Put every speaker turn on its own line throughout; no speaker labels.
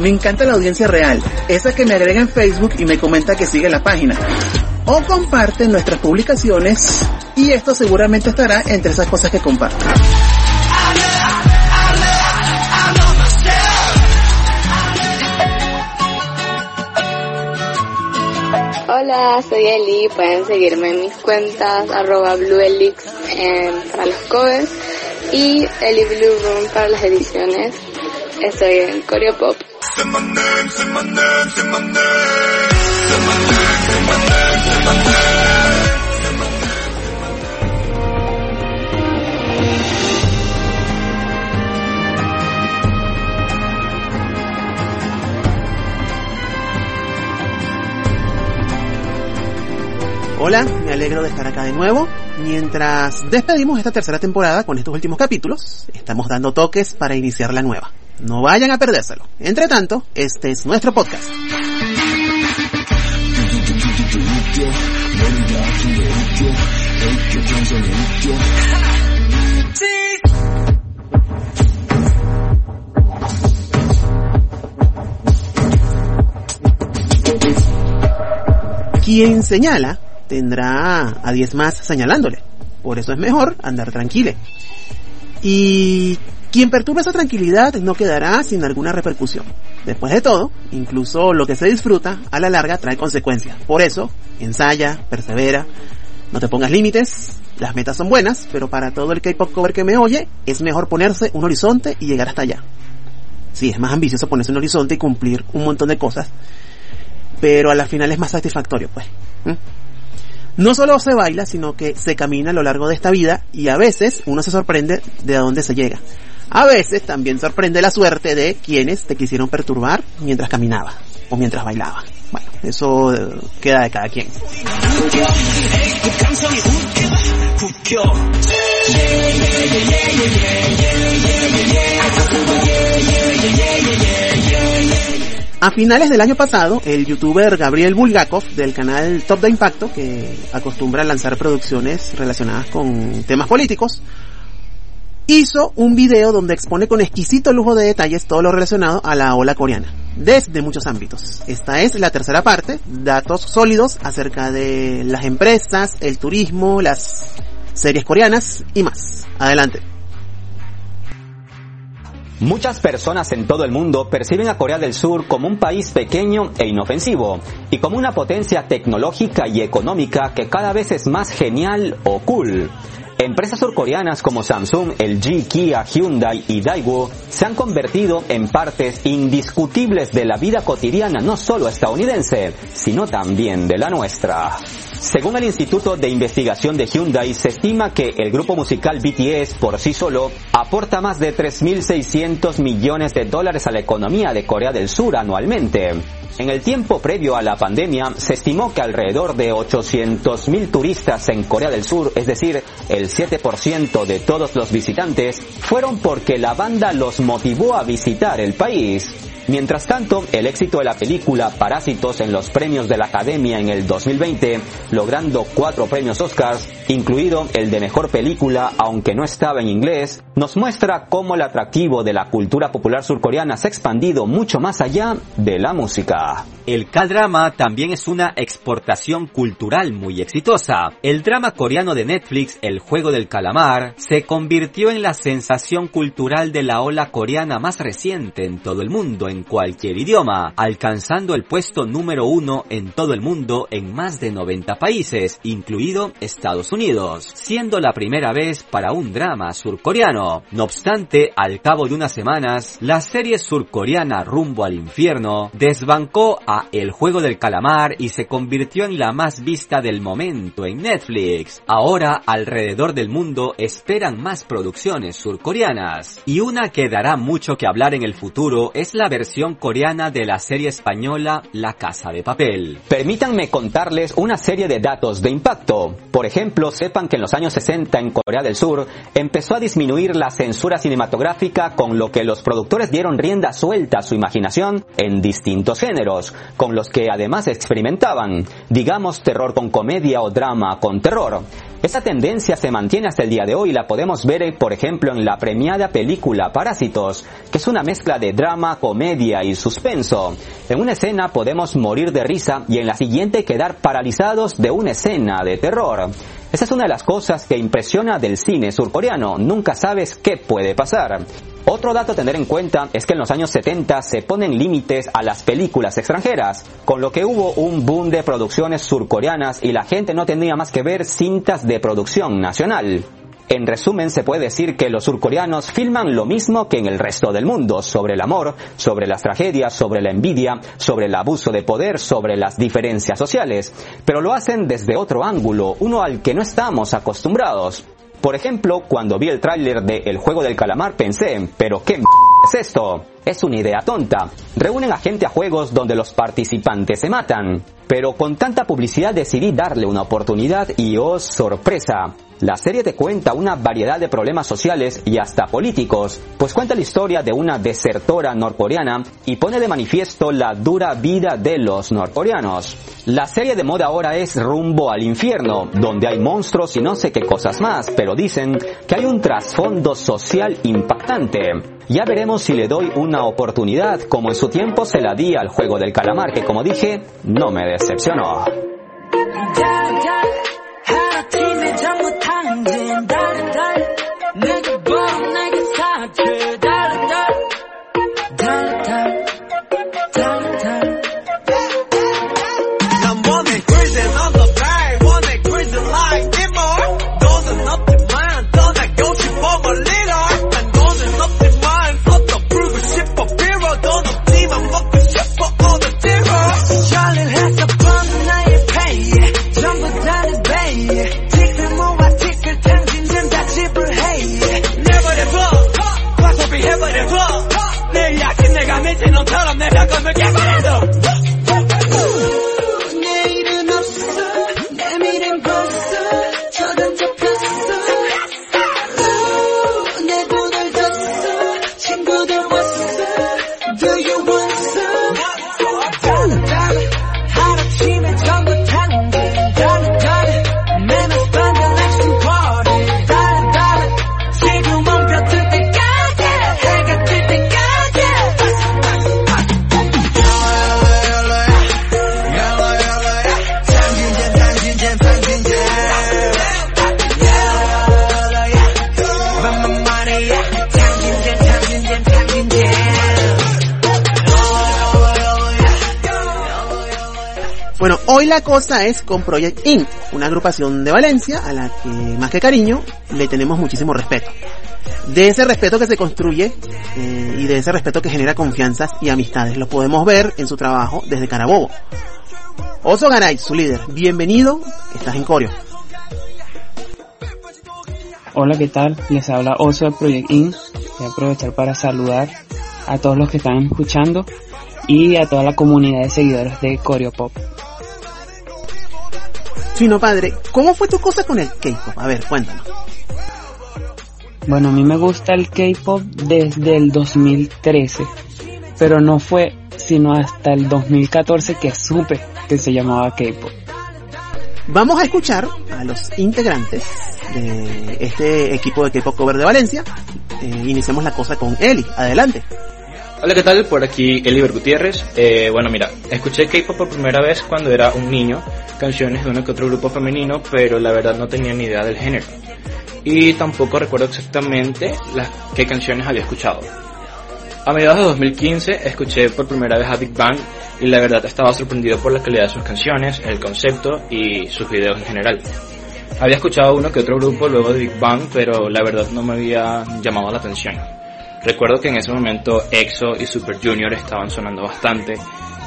Me encanta la audiencia real, esa que me agrega en Facebook y me comenta que sigue la página. O comparte nuestras publicaciones y esto seguramente estará entre esas cosas que comparto.
Hola, soy Eli, pueden seguirme en mis cuentas, arroba bluelix para los covers y Eli Blue Room para las ediciones. Estoy en Coreopop.
Hola, me alegro de estar acá de nuevo. Mientras despedimos esta tercera temporada con estos últimos capítulos, estamos dando toques para iniciar la nueva. No vayan a perdérselo. Entre tanto, este es nuestro podcast. Quien señala tendrá a 10 más señalándole. Por eso es mejor andar tranquilo. Y quien perturbe esa tranquilidad no quedará sin alguna repercusión. Después de todo, incluso lo que se disfruta a la larga trae consecuencias. Por eso, ensaya, persevera, no te pongas límites, las metas son buenas, pero para todo el K-pop cover que me oye, es mejor ponerse un horizonte y llegar hasta allá. Sí, es más ambicioso ponerse un horizonte y cumplir un montón de cosas, pero a la final es más satisfactorio, pues. No solo se baila, sino que se camina a lo largo de esta vida y a veces uno se sorprende de a dónde se llega. A veces también sorprende la suerte de quienes te quisieron perturbar mientras caminaba o mientras bailaba. Bueno, eso eh, queda de cada quien. A finales del año pasado, el youtuber Gabriel Bulgakov del canal Top de Impacto, que acostumbra a lanzar producciones relacionadas con temas políticos, hizo un video donde expone con exquisito lujo de detalles todo lo relacionado a la ola coreana, desde muchos ámbitos. Esta es la tercera parte, datos sólidos acerca de las empresas, el turismo, las series coreanas y más. Adelante.
Muchas personas en todo el mundo perciben a Corea del Sur como un país pequeño e inofensivo y como una potencia tecnológica y económica que cada vez es más genial o cool. Empresas surcoreanas como Samsung, LG, Kia, Hyundai y Daewoo se han convertido en partes indiscutibles de la vida cotidiana no solo estadounidense, sino también de la nuestra. Según el Instituto de Investigación de Hyundai, se estima que el grupo musical BTS por sí solo aporta más de 3.600 millones de dólares a la economía de Corea del Sur anualmente. En el tiempo previo a la pandemia, se estimó que alrededor de 800.000 turistas en Corea del Sur, es decir, el 7% de todos los visitantes, fueron porque la banda los motivó a visitar el país. Mientras tanto, el éxito de la película Parásitos en los premios de la Academia en el 2020, logrando cuatro premios Oscars, incluido el de mejor película, aunque no estaba en inglés, nos muestra cómo el atractivo de la cultura popular surcoreana se ha expandido mucho más allá de la música.
El K-drama también es una exportación cultural muy exitosa. El drama coreano de Netflix, El juego del calamar, se convirtió en la sensación cultural de la ola coreana más reciente en todo el mundo en cualquier idioma, alcanzando el puesto número uno en todo el mundo en más de 90 países, incluido Estados Unidos, siendo la primera vez para un drama surcoreano. No obstante, al cabo de unas semanas, la serie surcoreana Rumbo al Infierno desbancó a El juego del calamar y se convirtió en la más vista del momento en Netflix. Ahora, alrededor del mundo esperan más producciones surcoreanas. Y una que dará mucho que hablar en el futuro es la versión coreana de la serie española La Casa de Papel.
Permítanme contarles una serie de datos de impacto. Por ejemplo, sepan que en los años 60 en Corea del Sur empezó a disminuir la censura cinematográfica con lo que los productores dieron rienda suelta a su imaginación en distintos géneros con los que además experimentaban, digamos terror con comedia o drama con terror. Esa tendencia se mantiene hasta el día de hoy la podemos ver, por ejemplo, en la premiada película Parásitos, que es una mezcla de drama, comedia y suspenso. En una escena podemos morir de risa y en la siguiente quedar paralizados de una escena de terror. Esa es una de las cosas que impresiona del cine surcoreano, nunca sabes qué puede pasar. Otro dato a tener en cuenta es que en los años 70 se ponen límites a las películas extranjeras, con lo que hubo un boom de producciones surcoreanas y la gente no tenía más que ver cintas de producción nacional. En resumen, se puede decir que los surcoreanos filman lo mismo que en el resto del mundo, sobre el amor, sobre las tragedias, sobre la envidia, sobre el abuso de poder, sobre las diferencias sociales, pero lo hacen desde otro ángulo, uno al que no estamos acostumbrados. Por ejemplo, cuando vi el tráiler de El juego del calamar pensé, pero qué m es esto? Es una idea tonta. Reúnen a gente a juegos donde los participantes se matan. Pero con tanta publicidad decidí darle una oportunidad y oh sorpresa, la serie te cuenta una variedad de problemas sociales y hasta políticos, pues cuenta la historia de una desertora norcoreana y pone de manifiesto la dura vida de los norcoreanos. La serie de moda ahora es Rumbo al infierno, donde hay monstruos y no sé qué cosas más, pero dicen que hay un trasfondo social impactante. Ya veremos si le doy una oportunidad, como en su tiempo se la di al juego del calamar, que como dije, no me decepcionó.
Bueno, hoy la cosa es con Project Inc., una agrupación de Valencia a la que más que cariño le tenemos muchísimo respeto. De ese respeto que se construye eh, y de ese respeto que genera confianzas y amistades. Lo podemos ver en su trabajo desde Carabobo. Oso Garay, su líder, bienvenido, estás en Corio.
Hola, ¿qué tal? Les habla Oso de Project Inc. Voy a aprovechar para saludar a todos los que están escuchando y a toda la comunidad de seguidores de Corio Pop.
Chino padre, ¿cómo fue tu cosa con el K-pop? A ver, cuéntanos.
Bueno, a mí me gusta el K-pop desde el 2013, pero no fue sino hasta el 2014 que supe que se llamaba K-pop.
Vamos a escuchar a los integrantes de este equipo de K-pop cover de Valencia. Eh, iniciamos la cosa con Eli. Adelante.
Hola, ¿qué tal? Por aquí Eliber Gutiérrez. Eh, bueno, mira, escuché K-pop por primera vez cuando era un niño, canciones de uno que otro grupo femenino, pero la verdad no tenía ni idea del género. Y tampoco recuerdo exactamente las qué canciones había escuchado. A mediados de 2015 escuché por primera vez a Big Bang y la verdad estaba sorprendido por la calidad de sus canciones, el concepto y sus videos en general. Había escuchado uno que otro grupo luego de Big Bang, pero la verdad no me había llamado la atención. Recuerdo que en ese momento EXO y Super Junior estaban sonando bastante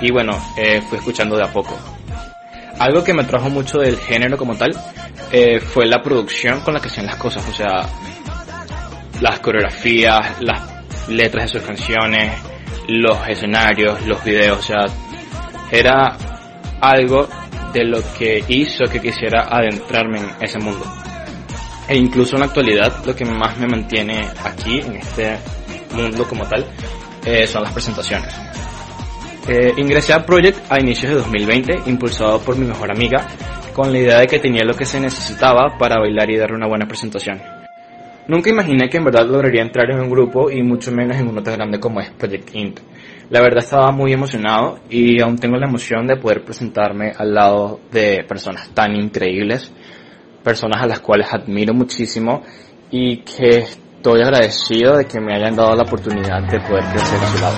y bueno, eh, fui escuchando de a poco. Algo que me trajo mucho del género como tal eh, fue la producción con la que hacían las cosas, o sea, las coreografías, las letras de sus canciones, los escenarios, los videos, o sea, era algo de lo que hizo que quisiera adentrarme en ese mundo. E incluso en la actualidad lo que más me mantiene aquí, en este mundo como tal, eh, son las presentaciones. Eh, ingresé a Project a inicios de 2020, impulsado por mi mejor amiga, con la idea de que tenía lo que se necesitaba para bailar y dar una buena presentación. Nunca imaginé que en verdad lograría entrar en un grupo y mucho menos en uno tan grande como es Project Int. La verdad estaba muy emocionado y aún tengo la emoción de poder presentarme al lado de personas tan increíbles, personas a las cuales admiro muchísimo y que estoy agradecido de que me hayan dado la oportunidad de poder crecer a su lado.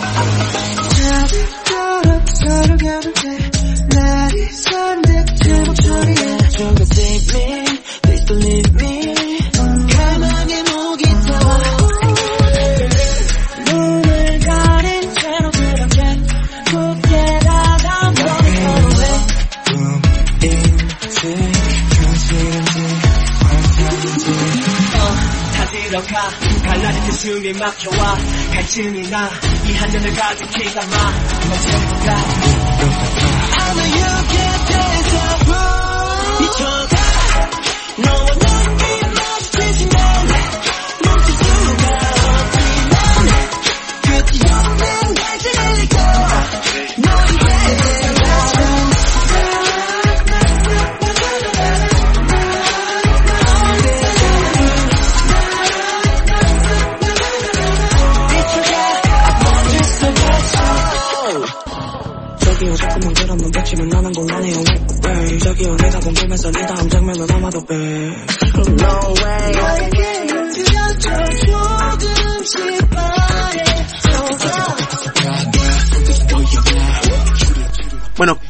어둠이 막혀와 갈증이 나 이 한눈을 가득히 담아 멋져보다 I know you can't 미쳐가. 너와 나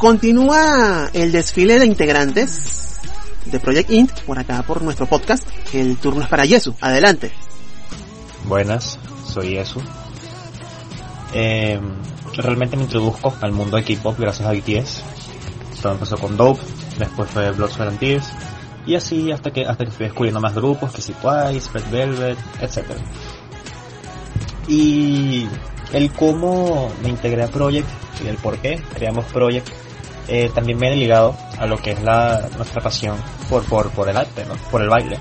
continúa el desfile de integrantes de Project Int por acá por nuestro podcast. El turno es para Yesu. Adelante.
Buenas, soy Yesu. Eh, realmente me introduzco al mundo de K-pop gracias a BTS. Todo empezó con Dope, después fue Blood, Sweat and Tears, y así hasta que hasta que fui descubriendo más grupos, que si Twice, Red Velvet, etc. Y el cómo me integré a Project y el por qué creamos Project eh, también he ligado a lo que es la nuestra pasión por por por el arte, ¿no? por el baile.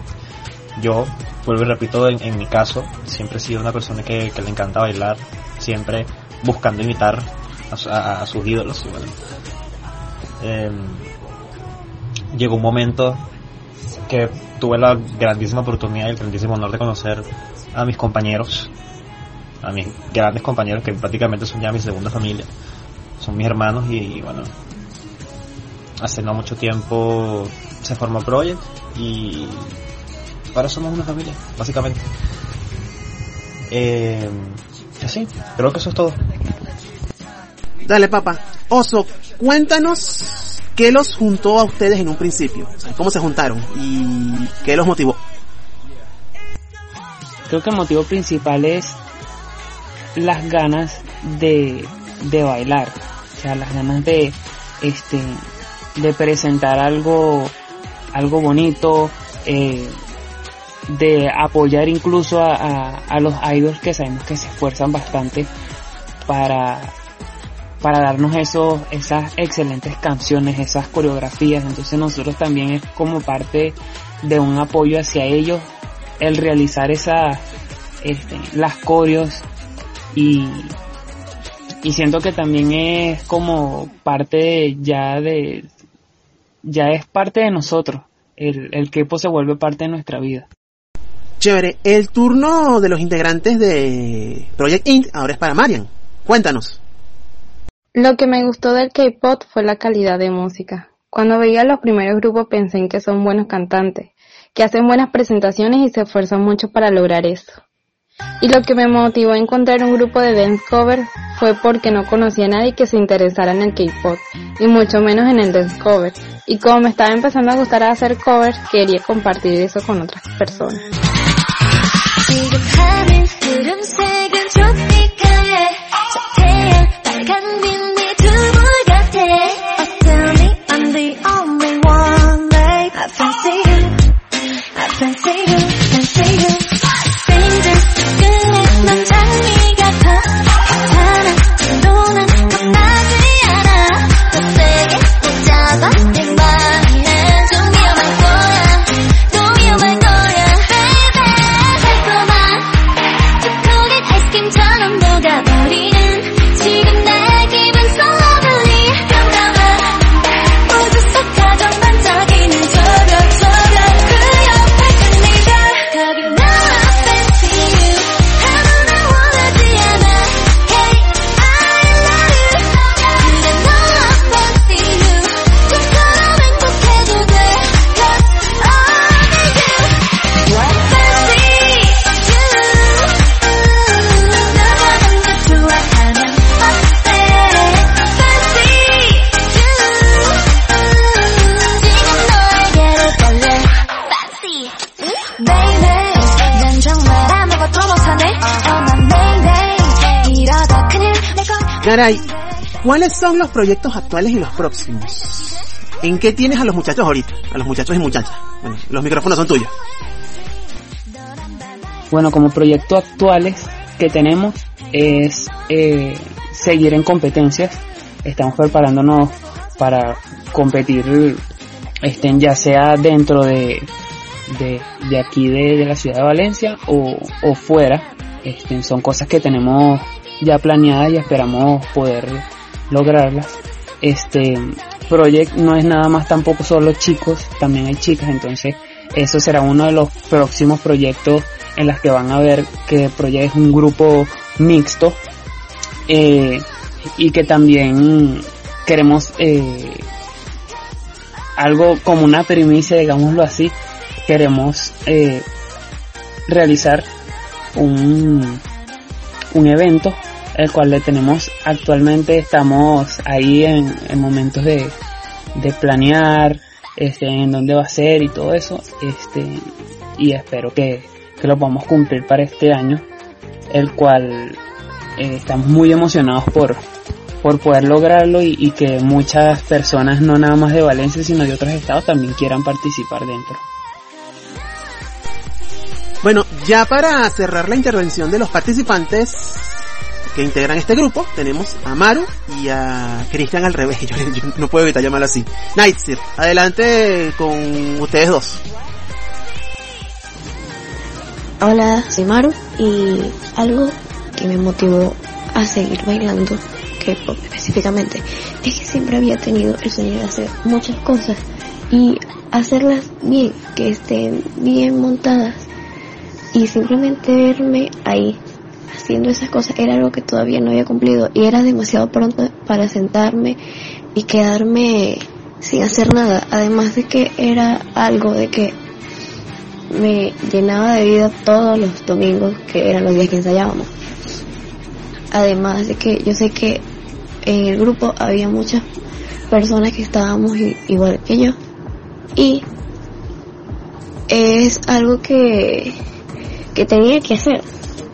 Yo vuelvo y repito en, en mi caso siempre he sido una persona que, que le encanta bailar, siempre buscando imitar a, a- a sus ídolos. bueno. Eh, llegó un momento que tuve la grandísima oportunidad y el grandísimo honor de conocer a mis compañeros, a mis grandes compañeros que prácticamente son ya mi segunda familia, son mis hermanos y, y bueno, hace no mucho tiempo se formó Project y ahora somos una familia, básicamente. Eh, así, creo que eso es todo.
Dale, papá. Oso, cuéntanos qué los juntó a ustedes en un principio. O sea, cómo se juntaron y qué los motivó.
Creo que el motivo principal es las ganas de, de bailar. O sea, las ganas de, este, de presentar algo, algo bonito, eh, de apoyar incluso a, a, los idols que sabemos que se esfuerzan bastante para, para darnos esos, esas excelentes canciones, esas coreografías. Entonces nosotros también es como parte de un apoyo hacia ellos el realizar esas, este, las coreos y, y siento que también es como parte de- ya de, ya es parte de nosotros. El, el Kepo se vuelve parte de nuestra vida.
Chévere. El turno de los integrantes de Project Int ahora es para Marian. Cuéntanos.
Lo que me gustó del K-pop fue la calidad de música. Cuando veía los primeros grupos pensé en que son buenos cantantes, que hacen buenas presentaciones y se esfuerzan mucho para lograr eso. Y lo que me motivó a encontrar un grupo de dance cover fue porque no conocía a nadie que se interesara en el K-pop, y mucho menos en el dance cover. Y como me estaba empezando a gustar hacer covers, quería compartir eso con otras personas.
내걸
Garay, ¿cuáles son los proyectos actuales y los próximos? ¿En qué tienes a los muchachos ahorita? A los muchachos y muchachas. Bueno, los micrófonos son tuyos.
Bueno, como proyectos actuales que tenemos es eh, seguir en competencias. Estamos preparándonos para competir, estén ya sea dentro de, de, aquí de, la ciudad de Valencia o, fuera. Este, son cosas que tenemos ya planeadas y esperamos poder lograrlas. Este Project no es nada más tampoco solo chicos, también hay chicas, entonces eso será uno de los próximos proyectos en las que van a ver que Project es un grupo mixto eh, y que también queremos eh, algo como una primicia, digámoslo así, queremos eh, realizar un, un evento el cual le tenemos actualmente estamos ahí en, en momentos de, de planear este en dónde va a ser y todo eso este y espero que, que lo podamos cumplir para este año el cual eh, estamos muy emocionados por por poder lograrlo y, y que muchas personas no nada más de Valencia sino de otros estados también quieran participar dentro.
Bueno, ya para cerrar la intervención de los participantes que integran este grupo, tenemos a Maru y a Cristian al revés. Yo, no puedo evitar llamarlo así. Nightsir, adelante con ustedes dos.
Hola, soy Maru y algo que me motivó a seguir bailando K-pop específicamente es que siempre había tenido el sueño de hacer muchas cosas y hacerlas bien, que estén bien montadas y simplemente verme ahí haciendo esas cosas era algo que todavía no había cumplido y era demasiado pronto para sentarme y quedarme sin hacer nada, además de que era algo de que me llenaba de vida todos los domingos que eran los días que ensayábamos. Además de que yo sé que en el grupo había muchas personas que estábamos igual que yo y es algo que, que tenía que hacer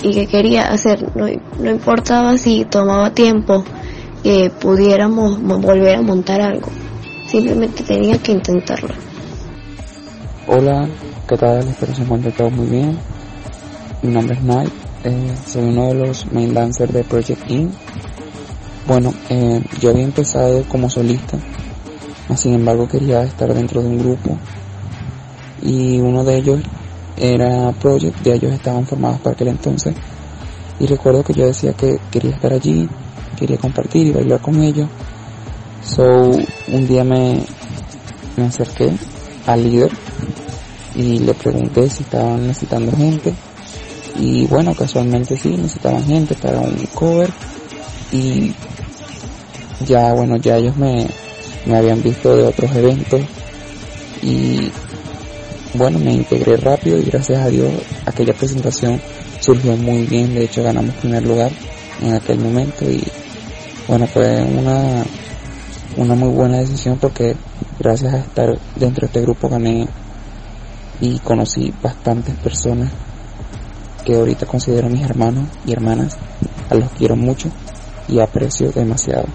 y que quería hacer. No, no importaba si tomaba tiempo que pudiéramos mo- volver a montar algo. Simplemente tenía que intentarlo.
Hola, ¿qué tal? Espero se encuentren todos muy bien. Mi nombre es Night, eh, soy uno de los main dancers de Project In. Bueno, eh, yo había empezado como solista, sin embargo quería estar dentro de un grupo y uno de ellos era Project, ya ellos estaban formados para aquel entonces. Y recuerdo que yo decía que quería estar allí, quería compartir y bailar con ellos. So, un día me, me acerqué al líder y le pregunté si estaban necesitando gente. Y bueno casualmente sí necesitaban gente para un cover. Y ya bueno ya ellos me, me habían visto de otros eventos. Y bueno me integré rápido y gracias a Dios aquella presentación surgió muy bien de hecho ganamos primer lugar en aquel momento y bueno fue una una muy buena decisión porque gracias a estar dentro de este grupo gané y conocí bastantes personas que ahorita considero mis hermanos y hermanas, a los quiero mucho y aprecio demasiado.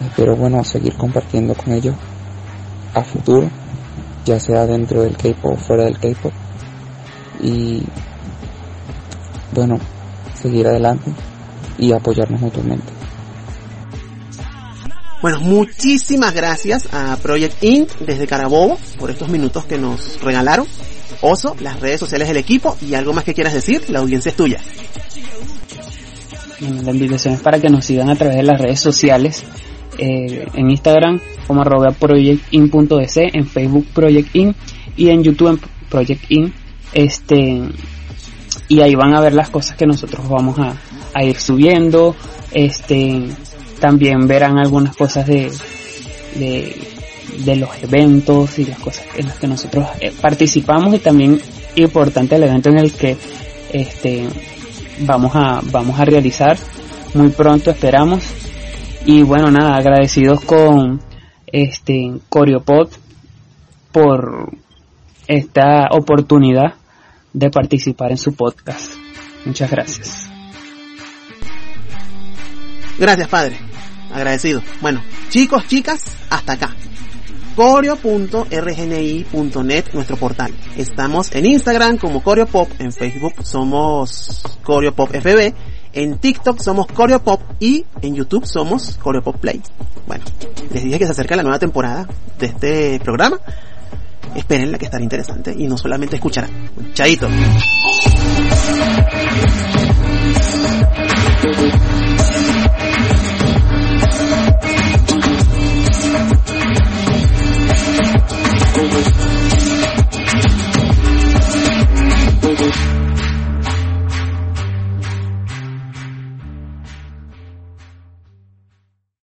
Espero bueno seguir compartiendo con ellos a futuro, ya sea dentro del K-pop o fuera del K-pop y bueno, seguir adelante y apoyarnos mutuamente.
Bueno, muchísimas gracias a Project Int desde Carabobo por estos minutos que nos regalaron. Oso, las redes sociales del equipo y algo más que quieras decir, la audiencia es tuya.
La invitación es para que nos sigan a través de las redes sociales. Eh, en Instagram como arroba projectin.es, en Facebook projectin y en YouTube en projectin. Este, y ahí van a ver las cosas que nosotros vamos a, a ir subiendo. Este, también verán algunas cosas de, de, de los eventos y las cosas en las que nosotros eh, participamos y también importante el evento en el que este vamos a vamos a realizar muy pronto esperamos y bueno nada agradecidos con este Coreopod por esta oportunidad de participar en su podcast Muchas gracias.
Gracias, padre. Agradecido. Bueno, chicos, chicas, hasta acá. Coreo.rgni.net, nuestro portal. Estamos en Instagram como Coreopop, en Facebook somos CoreopopFB, en TikTok somos Coreopop y en YouTube somos Coreopop Play. Bueno, les dije que se acerca la nueva temporada de este programa. Espérenla que estará interesante y no solamente escucharán. Chaito.